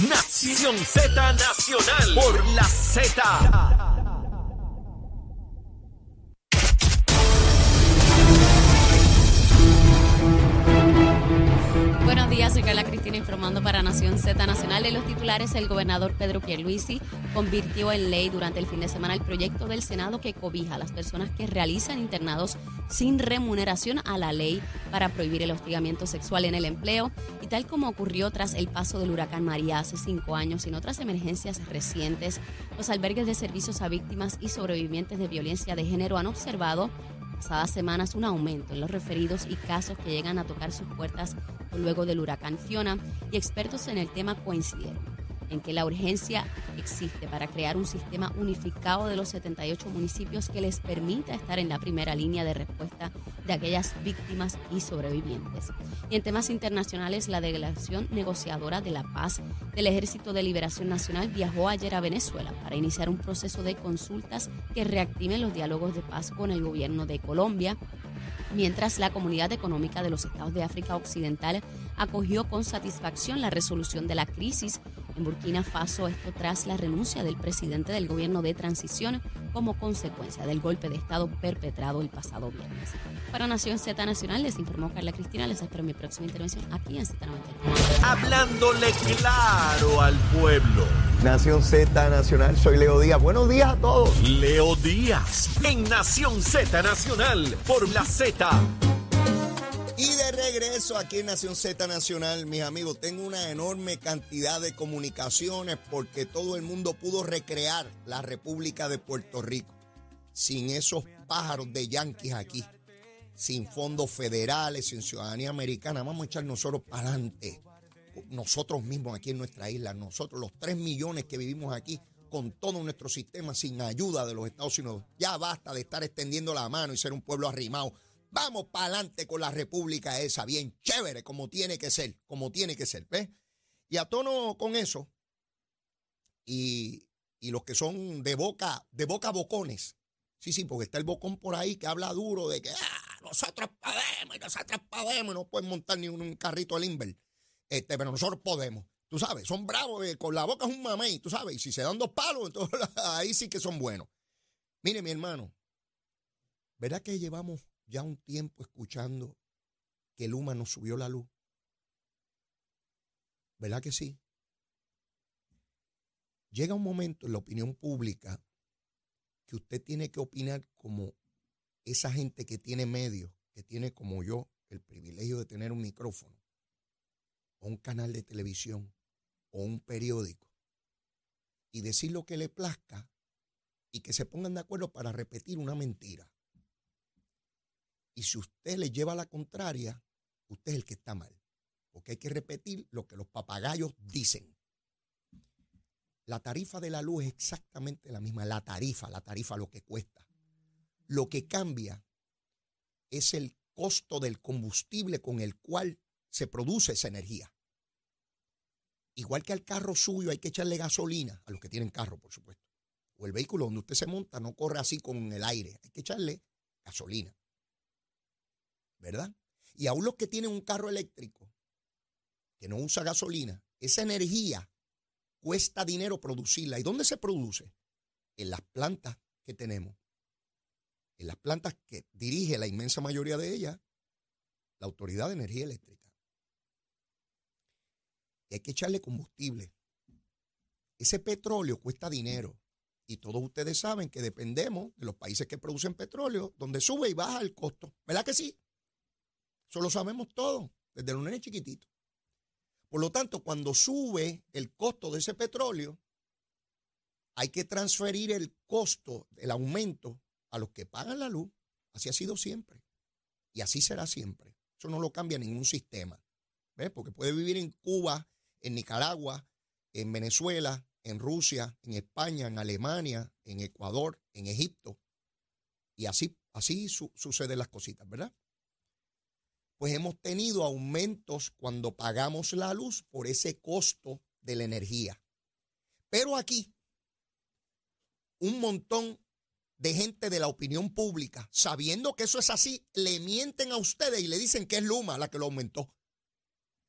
Nación Z Nacional por la Z. días, soy Carla Cristina informando para Nación Z Nacional. En los titulares, el gobernador Pedro Pierluisi convirtió en ley durante el fin de semana el proyecto del Senado que cobija a las personas que realizan internados sin remuneración a la ley para prohibir el hostigamiento sexual en el empleo. Y tal como ocurrió tras el paso del huracán María hace cinco años y en otras emergencias recientes, los albergues de servicios a víctimas y sobrevivientes de violencia de género han observado pasadas semanas un aumento en los referidos y casos que llegan a tocar sus puertas luego del huracán Fiona y expertos en el tema coincidieron en que la urgencia existe para crear un sistema unificado de los 78 municipios que les permita estar en la primera línea de respuesta de aquellas víctimas y sobrevivientes. Y en temas internacionales, la delegación negociadora de la paz del Ejército de Liberación Nacional viajó ayer a Venezuela para iniciar un proceso de consultas que reactiven los diálogos de paz con el gobierno de Colombia mientras la Comunidad Económica de los Estados de África Occidental acogió con satisfacción la resolución de la crisis en Burkina Faso, esto tras la renuncia del presidente del gobierno de transición como consecuencia del golpe de Estado perpetrado el pasado viernes. Para Nación Z Nacional les informó Carla Cristina. Les espero mi próxima intervención aquí en Z93. Hablándole claro al pueblo. Nación Z Nacional, soy Leo Díaz. Buenos días a todos. Leo Díaz en Nación Z Nacional por la Z. Regreso aquí en Nación Z Nacional, mis amigos, tengo una enorme cantidad de comunicaciones porque todo el mundo pudo recrear la República de Puerto Rico sin esos pájaros de yanquis aquí, sin fondos federales, sin ciudadanía americana. Vamos a echar nosotros para adelante, nosotros mismos aquí en nuestra isla, nosotros los tres millones que vivimos aquí con todo nuestro sistema sin ayuda de los Estados Unidos. Ya basta de estar extendiendo la mano y ser un pueblo arrimado Vamos para adelante con la república esa, bien chévere, como tiene que ser, como tiene que ser, ¿ves? Y a tono con eso, y, y los que son de boca, de boca bocones, sí, sí, porque está el bocón por ahí que habla duro de que ah, nosotros podemos nosotros podemos, no pueden montar ni un, carrito al Inver, este, pero nosotros podemos. Tú sabes, son bravos, eh, con la boca es un mamey, tú sabes, y si se dan dos palos, entonces ahí sí que son buenos. Mire, mi hermano, ¿verdad que llevamos ya un tiempo escuchando que Luma nos subió la luz. ¿Verdad que sí? Llega un momento en la opinión pública que usted tiene que opinar como esa gente que tiene medios, que tiene como yo el privilegio de tener un micrófono, o un canal de televisión, o un periódico, y decir lo que le plazca y que se pongan de acuerdo para repetir una mentira. Y si usted le lleva la contraria, usted es el que está mal. Porque hay que repetir lo que los papagayos dicen. La tarifa de la luz es exactamente la misma. La tarifa, la tarifa, lo que cuesta. Lo que cambia es el costo del combustible con el cual se produce esa energía. Igual que al carro suyo hay que echarle gasolina, a los que tienen carro, por supuesto. O el vehículo donde usted se monta no corre así con el aire, hay que echarle gasolina. ¿Verdad? Y aún los que tienen un carro eléctrico, que no usa gasolina, esa energía cuesta dinero producirla. ¿Y dónde se produce? En las plantas que tenemos. En las plantas que dirige la inmensa mayoría de ellas la Autoridad de Energía Eléctrica. Y hay que echarle combustible. Ese petróleo cuesta dinero. Y todos ustedes saben que dependemos de los países que producen petróleo, donde sube y baja el costo. ¿Verdad que sí? Eso lo sabemos todos, desde los nenes chiquititos. Por lo tanto, cuando sube el costo de ese petróleo, hay que transferir el costo, el aumento, a los que pagan la luz. Así ha sido siempre. Y así será siempre. Eso no lo cambia ningún sistema. ¿Ves? Porque puede vivir en Cuba, en Nicaragua, en Venezuela, en Rusia, en España, en Alemania, en Ecuador, en Egipto. Y así, así suceden las cositas, ¿verdad? Pues hemos tenido aumentos cuando pagamos la luz por ese costo de la energía. Pero aquí, un montón de gente de la opinión pública, sabiendo que eso es así, le mienten a ustedes y le dicen que es Luma la que lo aumentó.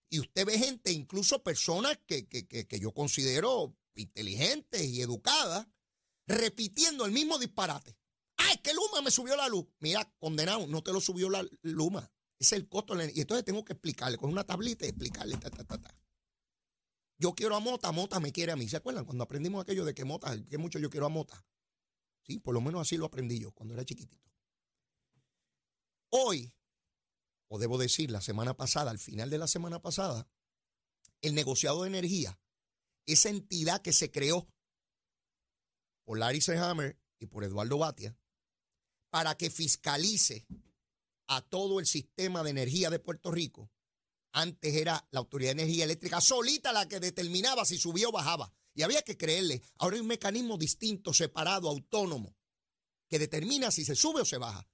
Y usted ve gente, incluso personas que, que, que, que yo considero inteligentes y educadas, repitiendo el mismo disparate. ¡Ay, es que Luma me subió la luz! Mira, condenado, no te lo subió la Luma. Es el costo. Y entonces tengo que explicarle con una tablita y explicarle. Ta, ta, ta, ta. Yo quiero a Mota, Mota me quiere a mí. ¿Se acuerdan? Cuando aprendimos aquello de que Mota, que mucho yo quiero a Mota. Sí, por lo menos así lo aprendí yo cuando era chiquitito. Hoy, o debo decir, la semana pasada, al final de la semana pasada, el negociado de energía, esa entidad que se creó por Larry Hammer y por Eduardo Batia, para que fiscalice a todo el sistema de energía de Puerto Rico. Antes era la Autoridad de Energía Eléctrica solita la que determinaba si subía o bajaba. Y había que creerle. Ahora hay un mecanismo distinto, separado, autónomo, que determina si se sube o se baja.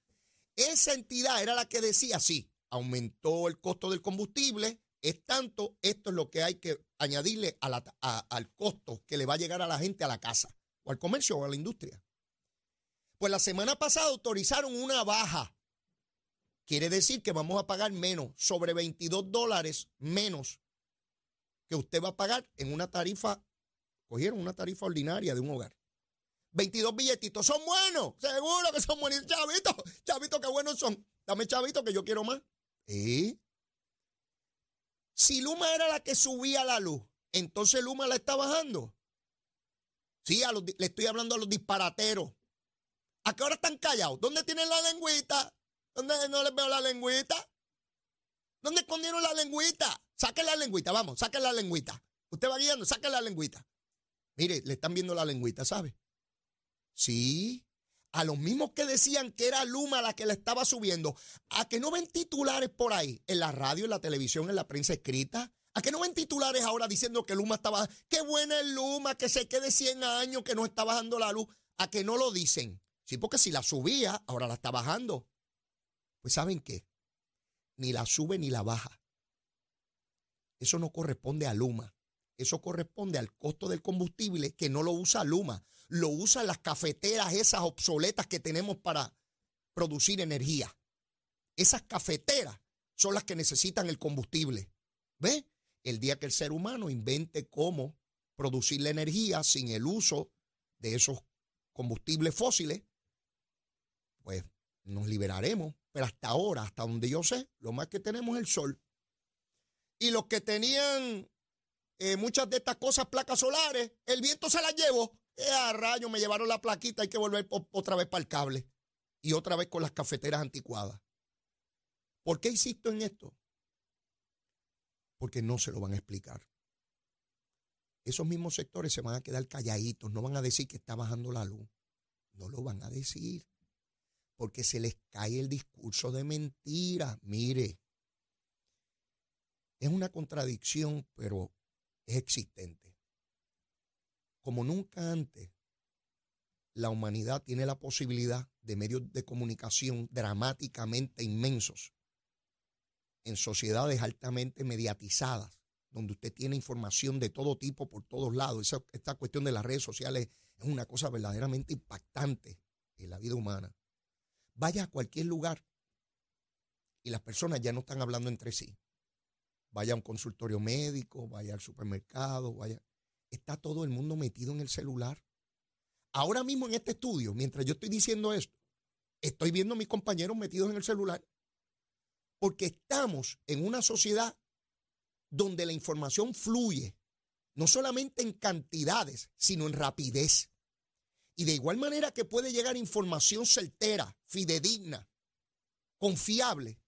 Esa entidad era la que decía, sí, aumentó el costo del combustible, es tanto, esto es lo que hay que añadirle al costo que le va a llegar a la gente a la casa, o al comercio, o a la industria. Pues la semana pasada autorizaron una baja. Quiere decir que vamos a pagar menos, sobre 22 dólares menos que usted va a pagar en una tarifa, cogieron una tarifa ordinaria de un hogar. 22 billetitos, son buenos, seguro que son buenos. Chavitos, chavitos, qué buenos son. Dame chavito que yo quiero más. ¿Eh? Si Luma era la que subía la luz, entonces Luma la está bajando. Sí, le estoy hablando a los disparateros. ¿A qué hora están callados? ¿Dónde tienen la lengüita? ¿Dónde no les veo la lengüita? ¿Dónde escondieron la lengüita? Saquen la lengüita, vamos, saquen la lengüita. Usted va guiando, saquen la lengüita. Mire, le están viendo la lengüita, ¿sabe? Sí, a los mismos que decían que era Luma la que la estaba subiendo, a que no ven titulares por ahí, en la radio, en la televisión, en la prensa escrita, a que no ven titulares ahora diciendo que Luma estaba, qué buena es Luma, que se quede 100 años, que no está bajando la luz, a que no lo dicen. Sí, porque si la subía, ahora la está bajando. Pues ¿saben qué? Ni la sube ni la baja. Eso no corresponde a Luma. Eso corresponde al costo del combustible que no lo usa Luma, lo usan las cafeteras esas obsoletas que tenemos para producir energía. Esas cafeteras son las que necesitan el combustible. ¿Ve? El día que el ser humano invente cómo producir la energía sin el uso de esos combustibles fósiles, pues nos liberaremos. Pero hasta ahora, hasta donde yo sé, lo más que tenemos es el sol. Y los que tenían eh, muchas de estas cosas, placas solares, el viento se las llevó. Eh, a rayo, me llevaron la plaquita, hay que volver otra vez para el cable. Y otra vez con las cafeteras anticuadas. ¿Por qué insisto en esto? Porque no se lo van a explicar. Esos mismos sectores se van a quedar calladitos, no van a decir que está bajando la luz. No lo van a decir. Porque se les cae el discurso de mentira. Mire, es una contradicción, pero es existente. Como nunca antes, la humanidad tiene la posibilidad de medios de comunicación dramáticamente inmensos en sociedades altamente mediatizadas, donde usted tiene información de todo tipo por todos lados. esta cuestión de las redes sociales es una cosa verdaderamente impactante en la vida humana. Vaya a cualquier lugar y las personas ya no están hablando entre sí vaya a un consultorio médico, vaya al supermercado, vaya. Está todo el mundo metido en el celular. Ahora mismo en este estudio, mientras yo estoy diciendo esto, estoy viendo a mis compañeros metidos en el celular. Porque estamos en una sociedad donde la información fluye, no solamente en cantidades, sino en rapidez. Y de igual manera que puede llegar información certera, fidedigna, confiable,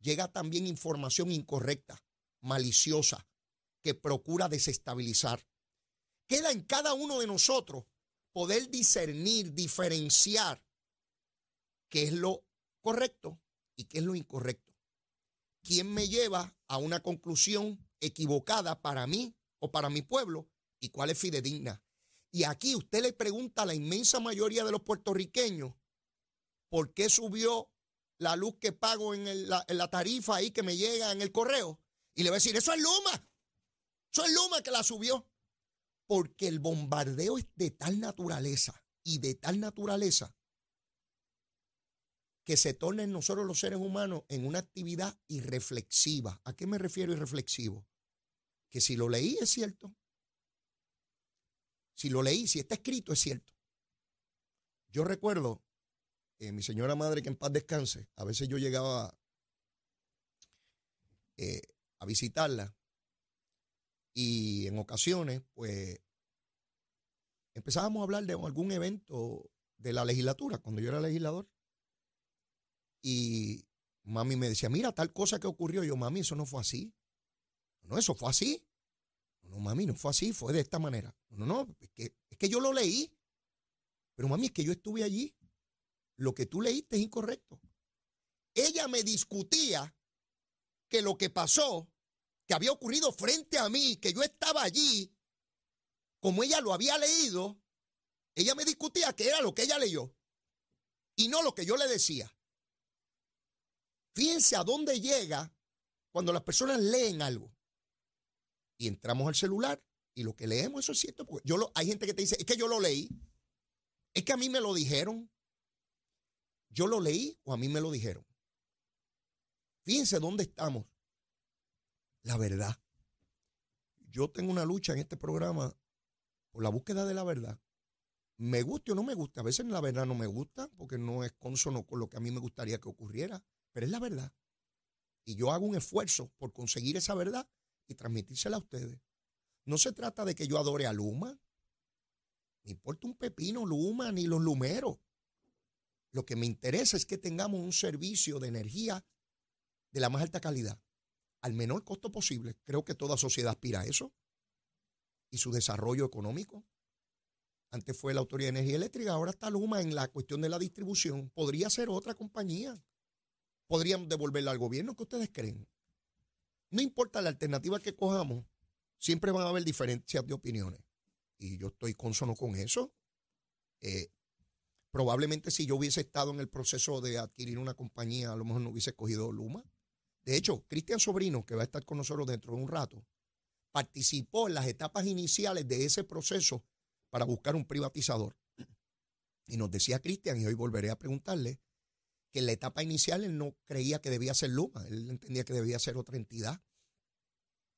llega también información incorrecta maliciosa que procura desestabilizar. Queda en cada uno de nosotros poder discernir, diferenciar qué es lo correcto y qué es lo incorrecto. ¿Quién me lleva a una conclusión equivocada para mí o para mi pueblo y cuál es fidedigna? Y aquí usted le pregunta a la inmensa mayoría de los puertorriqueños por qué subió la luz que pago en, la, tarifa ahí que me llega en el correo y le va a decir, eso es Luma. Eso es Luma que la subió. Porque el bombardeo es de tal naturaleza y de tal naturaleza que se torna en nosotros los seres humanos en una actividad irreflexiva. ¿A qué me refiero irreflexivo? que si lo leí es cierto. Si lo leí, si está escrito es cierto. Yo recuerdo, eh, mi señora madre, que en paz descanse, a veces yo llegaba eh, a visitarla y en ocasiones, pues, empezábamos a hablar de algún evento de la legislatura, cuando yo era legislador. Y mami me decía, mira, tal cosa que ocurrió. Yo, mami, eso no fue así. No, eso fue así. No, mami, no fue así, fue de esta manera. No, no, es que, es que yo lo leí. Pero mami, es que yo estuve allí. Lo que tú leíste es incorrecto. Ella me discutía que lo que pasó, que había ocurrido frente a mí, que yo estaba allí, como ella lo había leído, ella me discutía que era lo que ella leyó y no lo que yo le decía. Fíjense a dónde llega cuando las personas leen algo. Y entramos al celular y lo que leemos, eso es cierto. Porque yo lo, hay gente que te dice, es que yo lo leí. Es que a mí me lo dijeron. ¿Yo lo leí o a mí me lo dijeron? Fíjense dónde estamos. La verdad. Yo tengo una lucha en este programa por la búsqueda de la verdad. Me guste o no me guste. A veces la verdad no me gusta porque no es consono con lo que a mí me gustaría que ocurriera pero es la verdad. Y yo hago un esfuerzo por conseguir esa verdad y transmitírsela a ustedes. No se trata de que yo adore a Luma. Me importa un pepino Luma ni los lumeros. Lo que me interesa es que tengamos un servicio de energía de la más alta calidad, al menor costo posible. Creo que toda sociedad aspira a eso. Y su desarrollo económico. Antes fue la Autoridad de Energía Eléctrica, ahora está Luma en la cuestión de la distribución. Podría ser otra compañía podríamos devolverla al gobierno. ¿Qué ustedes creen? No importa la alternativa que cojamos, siempre van a haber diferencias de opiniones. Y yo estoy consono con eso. Eh, probablemente si yo hubiese estado en el proceso de adquirir una compañía, a lo mejor no hubiese escogido Luma. De hecho, Cristian Sobrino, que va a estar con nosotros dentro de un rato, participó en las etapas iniciales de ese proceso para buscar un privatizador. Y nos decía Cristian, y hoy volveré a preguntarle, que en la etapa inicial él no creía que debía ser Luma, él entendía que debía ser otra entidad.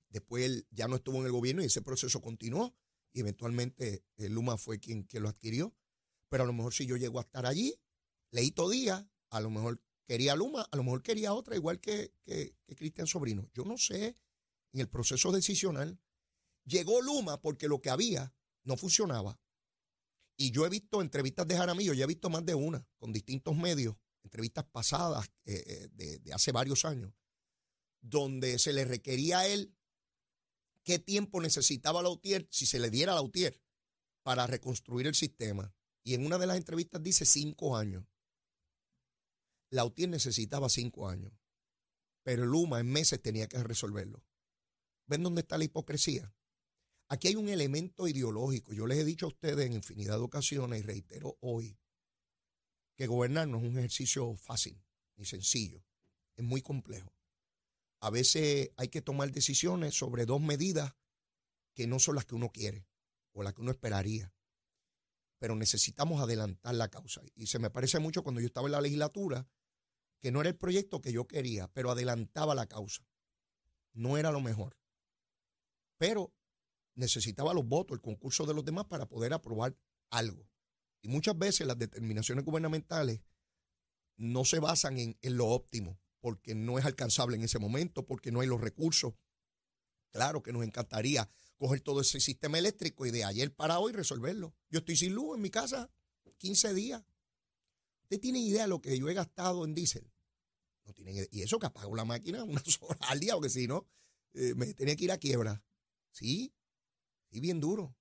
Después él ya no estuvo en el gobierno y ese proceso continuó y eventualmente eh, Luma fue quien, lo adquirió. Pero a lo mejor si yo llego a estar allí, todo día, a lo mejor quería Luma, a lo mejor quería otra, igual que, que, que Cristian Sobrino. Yo no sé, en el proceso decisional, llegó Luma porque lo que había no funcionaba. Y yo he visto entrevistas de Jaramillo, ya he visto más de una, con distintos medios, entrevistas pasadas eh, eh, de, hace varios años, donde se le requería a él qué tiempo necesitaba Lautier, si se le diera a Lautier, para reconstruir el sistema. Y en una de las entrevistas dice cinco años. Lautier necesitaba cinco años, pero Luma en meses tenía que resolverlo. ¿Ven dónde está la hipocresía? Aquí hay un elemento ideológico. Yo les he dicho a ustedes en infinidad de ocasiones y reitero hoy, que gobernar no es un ejercicio fácil ni sencillo, es muy complejo. A veces hay que tomar decisiones sobre dos medidas que no son las que uno quiere o las que uno esperaría, pero necesitamos adelantar la causa. Y se me parece mucho cuando yo estaba en la legislatura, que no era el proyecto que yo quería, pero adelantaba la causa. No era lo mejor. Pero necesitaba los votos, el concurso de los demás para poder aprobar algo. Y muchas veces las determinaciones gubernamentales no se basan en, lo óptimo, porque no es alcanzable en ese momento, porque no hay los recursos. Claro que nos encantaría coger todo ese sistema eléctrico y de ayer para hoy resolverlo. Yo estoy sin luz en mi casa 15 días. ¿Usted tiene idea de lo que yo he gastado en diésel? No tienen Y eso que apago la máquina una sola al día, porque si no, eh, me tenía que ir a quiebra. Sí, sí, bien duro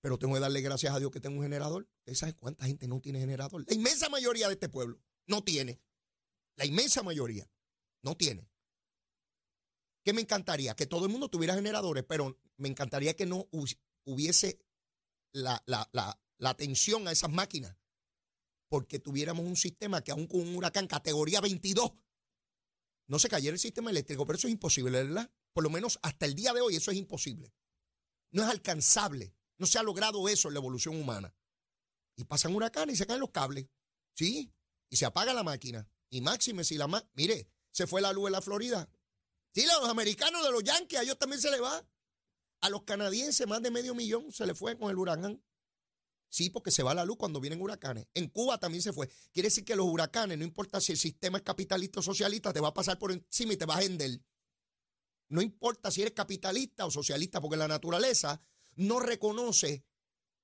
pero tengo que darle gracias a Dios que tengo un generador. ¿Usted sabe cuánta gente no tiene generador? La inmensa mayoría de este pueblo no tiene. La inmensa mayoría no tiene. ¿Qué me encantaría? Que todo el mundo tuviera generadores, pero me encantaría que no hubiese la, atención a esas máquinas, porque tuviéramos un sistema que aún con un huracán categoría 22 no se cayera el sistema eléctrico, pero eso es imposible, ¿verdad? Por lo menos hasta el día de hoy eso es imposible. No es alcanzable. No se ha logrado eso en la evolución humana. Y pasan huracanes y se caen los cables. ¿Sí? Y se apaga la máquina. Y máxime si la máquina... Mire, se fue la luz en la Florida. Sí, los americanos de los Yankees, a ellos también se le va. A los canadienses más de medio millón se le fue con el huracán. Sí, porque se va la luz cuando vienen huracanes. En Cuba también se fue. Quiere decir que los huracanes, no importa si el sistema es capitalista o socialista, te va a pasar por encima y te va a vender. No importa si eres capitalista o socialista, porque la naturaleza no reconoce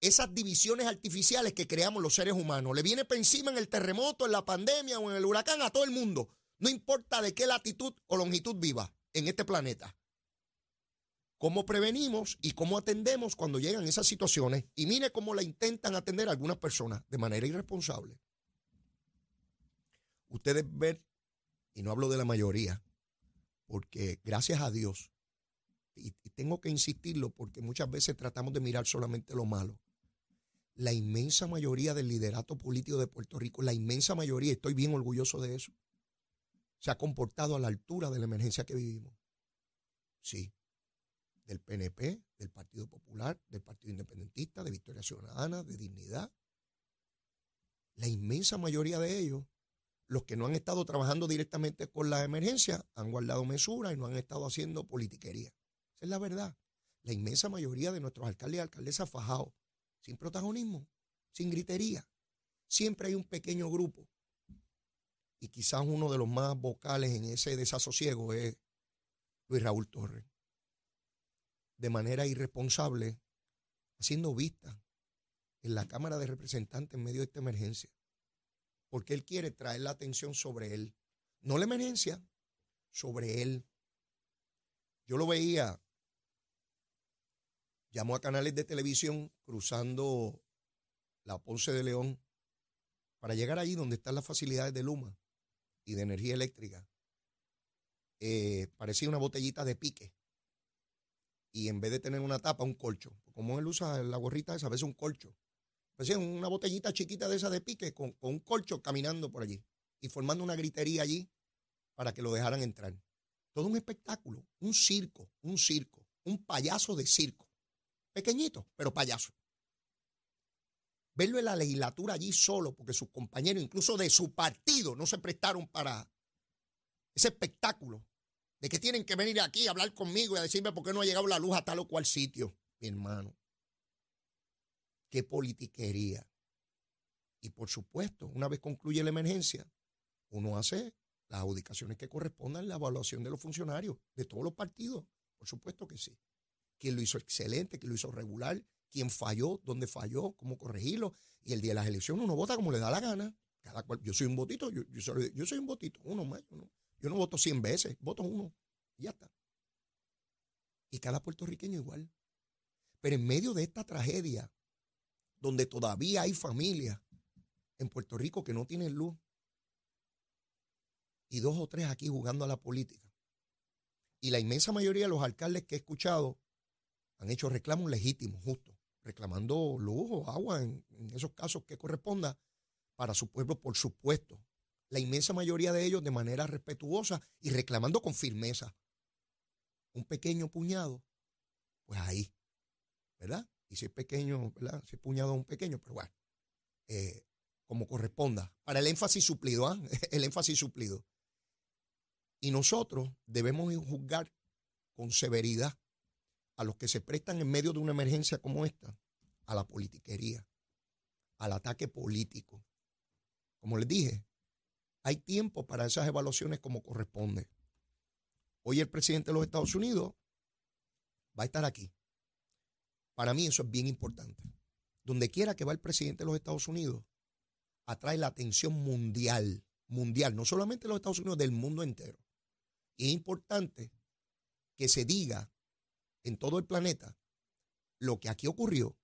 esas divisiones artificiales que creamos los seres humanos. Le viene por encima en el terremoto, en la pandemia o en el huracán a todo el mundo. No importa de qué latitud o longitud viva en este planeta cómo prevenimos y cómo atendemos cuando llegan esas situaciones. Y mire cómo la intentan atender algunas personas de manera irresponsable. Ustedes ven, y no hablo de la mayoría, porque gracias a Dios, y, tengo que insistirlo porque muchas veces tratamos de mirar solamente lo malo. La inmensa mayoría del liderato político de Puerto Rico, la inmensa mayoría, estoy bien orgulloso de eso, se ha comportado a la altura de la emergencia que vivimos. Sí, del PNP, del Partido Popular, del Partido Independentista, de Victoria Ciudadana, de Dignidad. La inmensa mayoría de ellos, los que no han estado trabajando directamente con la emergencia, han guardado mesura y no han estado haciendo politiquería. Esa es la verdad. La inmensa mayoría de nuestros alcaldes y alcaldesas fajados, sin protagonismo, sin gritería. Siempre hay un pequeño grupo. Y quizás uno de los más vocales en ese desasosiego es Luis Raúl Torres de manera irresponsable, haciendo vista en la Cámara de Representantes en medio de esta emergencia. Porque él quiere traer la atención sobre él. No la emergencia, sobre él. Yo lo veía, llamó a canales de televisión cruzando la Ponce de León para llegar allí donde están las facilidades de Luma y de energía eléctrica. Eh, parecía una botellita de pique y en vez de tener una tapa, un colcho. Como él usa la gorrita esa, a veces un colcho. Pues una botellita chiquita de esa de pique con, un colcho caminando por allí y formando una gritería allí para que lo dejaran entrar. Todo un espectáculo, un circo, un circo, un payaso de circo. Pequeñito, pero payaso. Verlo en la legislatura allí solo, porque sus compañeros, incluso de su partido, no se prestaron para ese espectáculo de que tienen que venir aquí a hablar conmigo y a decirme por qué no ha llegado la luz a tal o cual sitio, mi hermano. Qué politiquería. Y por supuesto, una vez concluye la emergencia, uno hace las adjudicaciones que correspondan, la evaluación de los funcionarios de todos los partidos. Por supuesto que sí. Quién lo hizo excelente, quién lo hizo regular, quién falló, dónde falló, cómo corregirlo. Y el día de las elecciones uno vota como le da la gana. Cada cual, yo soy un votito, yo, soy, un votito, uno más. Uno. Yo no voto 100 veces, voto uno y ya está. Y cada puertorriqueño igual. Pero en medio de esta tragedia, donde todavía hay familias en Puerto Rico que no tienen luz, y dos o tres aquí jugando a la política, y la inmensa mayoría de los alcaldes que he escuchado han hecho reclamos legítimos, justos, reclamando luz o agua en, esos casos que corresponda para su pueblo, por supuesto la inmensa mayoría de ellos de manera respetuosa y reclamando con firmeza. Un pequeño puñado, pues ahí, ¿verdad? Y si es pequeño, ¿verdad? Si es puñado un pequeño, pero bueno, eh, como corresponda. Para el énfasis suplido, ¿ah? El énfasis suplido. Y nosotros debemos juzgar con severidad a los que se prestan en medio de una emergencia como esta, a la politiquería, al ataque político. Como les dije, hay tiempo para esas evaluaciones como corresponde. Hoy el presidente de los Estados Unidos va a estar aquí. Para mí eso es bien importante. Donde quiera que va el presidente de los Estados Unidos, atrae la atención mundial, mundial, no solamente de los Estados Unidos, del mundo entero. Y es importante que se diga en todo el planeta lo que aquí ocurrió,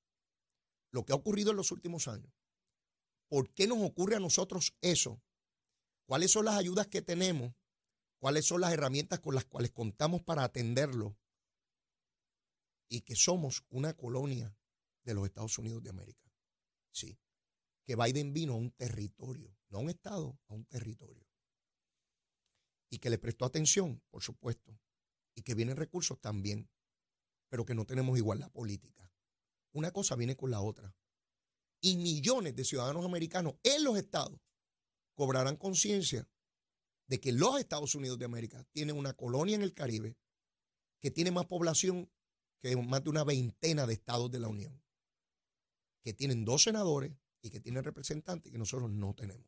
lo que ha ocurrido en los últimos años. ¿Por qué nos ocurre a nosotros eso cuáles son las ayudas que tenemos, cuáles son las herramientas con las cuales contamos para atenderlo y que somos una colonia de los Estados Unidos de América. Sí, que Biden vino a un territorio, no a un estado, a un territorio. Y que le prestó atención, por supuesto, y que vienen recursos también, pero que no tenemos igualdad política. Una cosa viene con la otra. Y millones de ciudadanos americanos en los estados cobrarán conciencia de que los Estados Unidos de América tienen una colonia en el Caribe que tiene más población que más de una veintena de estados de la Unión, que tienen dos senadores y que tienen representantes que nosotros no tenemos.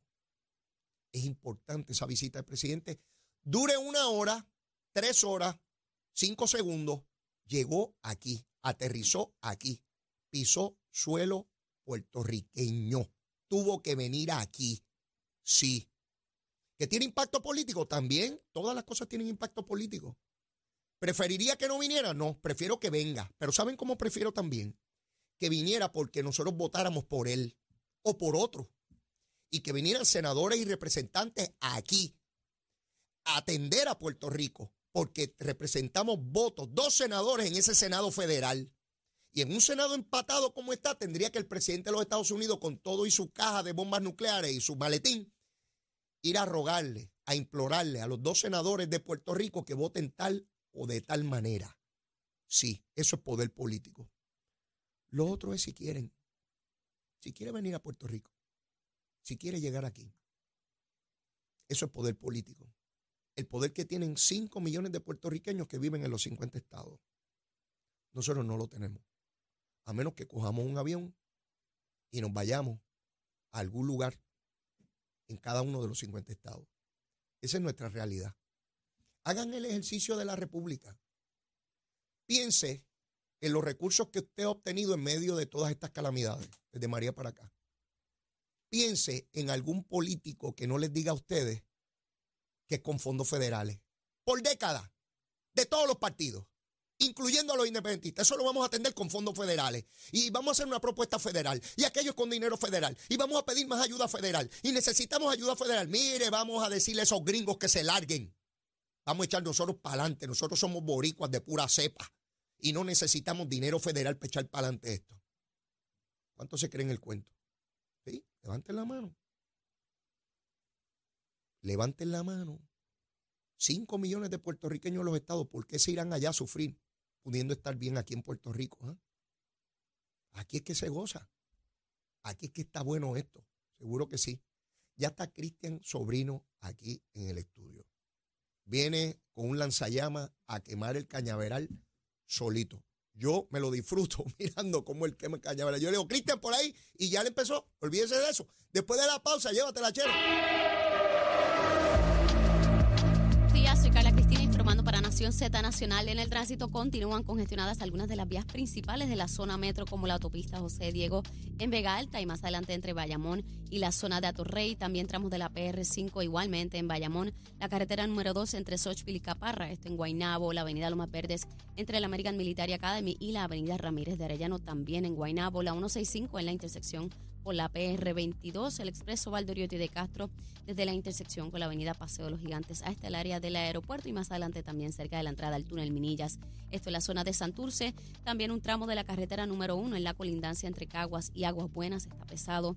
Es importante esa visita del presidente. Dure una hora, tres horas, cinco segundos. Llegó aquí, aterrizó aquí, pisó suelo puertorriqueño. Tuvo que venir aquí. Sí. ¿Que tiene impacto político? También. Todas las cosas tienen impacto político. ¿Preferiría que no viniera? No, prefiero que venga. Pero ¿saben cómo prefiero también? Que viniera porque nosotros votáramos por él o por otro. Y que vinieran senadores y representantes aquí a atender a Puerto Rico porque representamos votos, dos senadores en ese Senado federal. Y en un Senado empatado como está, tendría que el presidente de los Estados Unidos, con todo y su caja de bombas nucleares y su maletín, ir a rogarle, a implorarle a los dos senadores de Puerto Rico que voten tal o de tal manera. Sí, eso es poder político. Lo otro es si quieren. Si quiere venir a Puerto Rico, si quiere llegar aquí. Eso es poder político. El poder que tienen 5 millones de puertorriqueños que viven en los 50 estados. Nosotros no lo tenemos a menos que cojamos un avión y nos vayamos a algún lugar en cada uno de los 50 estados. Esa es nuestra realidad. Hagan el ejercicio de la República. Piense en los recursos que usted ha obtenido en medio de todas estas calamidades, desde María para acá. Piense en algún político que no les diga a ustedes que con fondos federales. Por décadas, de todos los partidos incluyendo a los independentistas. Eso lo vamos a atender con fondos federales. Y vamos a hacer una propuesta federal. Y aquellos con dinero federal. Y vamos a pedir más ayuda federal. Y necesitamos ayuda federal. Mire, vamos a decirle a esos gringos que se larguen. Vamos a echar nosotros para adelante. Nosotros somos boricuas de pura cepa. Y no necesitamos dinero federal para echar para adelante esto. ¿Cuánto se creen el cuento? ¿Sí? Levanten la mano. Levanten la mano. 5 millones de puertorriqueños en los estados, ¿por qué se irán allá a sufrir? pudiendo estar bien aquí en Puerto Rico. ¿ah? Aquí es que se goza. Aquí es que está bueno esto. Seguro que sí. Ya está Cristian Sobrino aquí en el estudio. Viene con un lanzallamas a quemar el cañaveral solito. Yo me lo disfruto mirando cómo él quema el cañaveral. Yo le digo, Cristian, por ahí, y ya le empezó. Olvídese de eso. Después de la pausa, llévatela, chela. Z Nacional. En el tránsito continúan congestionadas algunas de las vías principales de la zona metro, como la autopista José Diego en Vega Alta y más adelante entre Bayamón y la zona de Atorrey. También tramos de la PR5 igualmente en Bayamón. La carretera número 2 entre Sochville y Caparra, esto en Guaynabo. La avenida Lomas Verdes entre la American Military Academy y la avenida Ramírez de Arellano también en Guaynabo. La 165 en la intersección por la PR22, el expreso Valdoriotti de Castro, desde la intersección con la avenida Paseo de los Gigantes hasta el área del aeropuerto y más adelante también cerca de la entrada al túnel Minillas. Esto es la zona de Santurce, también un tramo de la carretera número 1 en la colindancia entre Caguas y Aguas Buenas está pesado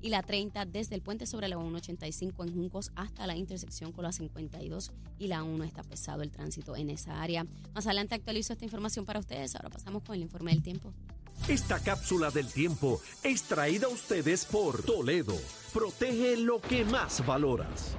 y la 30 desde el puente sobre la 185 en Juncos hasta la intersección con la 52 y la 1 está pesado el tránsito en esa área. Más adelante actualizo esta información para ustedes. Ahora pasamos con el informe del tiempo. Esta cápsula del tiempo es traída a ustedes por Toledo. Protege lo que más valoras.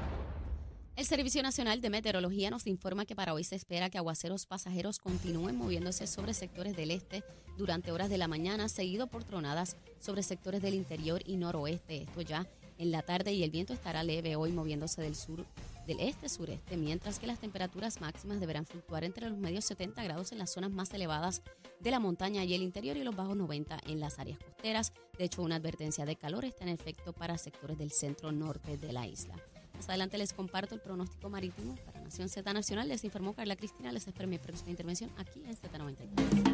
El Servicio Nacional de Meteorología nos informa que para hoy se espera que aguaceros pasajeros continúen moviéndose sobre sectores del este durante horas de la mañana, seguido por tronadas sobre sectores del interior y noroeste. Esto ya en la tarde y el viento estará leve hoy moviéndose del sur del este-sureste, mientras que las temperaturas máximas deberán fluctuar entre los medios 70 grados en las zonas más elevadas de la montaña y el interior y los bajos 90 en las áreas costeras. De hecho, una advertencia de calor está en efecto para sectores del centro norte de la isla. Más adelante les comparto el pronóstico marítimo para Nación Z Nacional. Les informó Carla Cristina. Les espero mi próxima intervención aquí en Z92.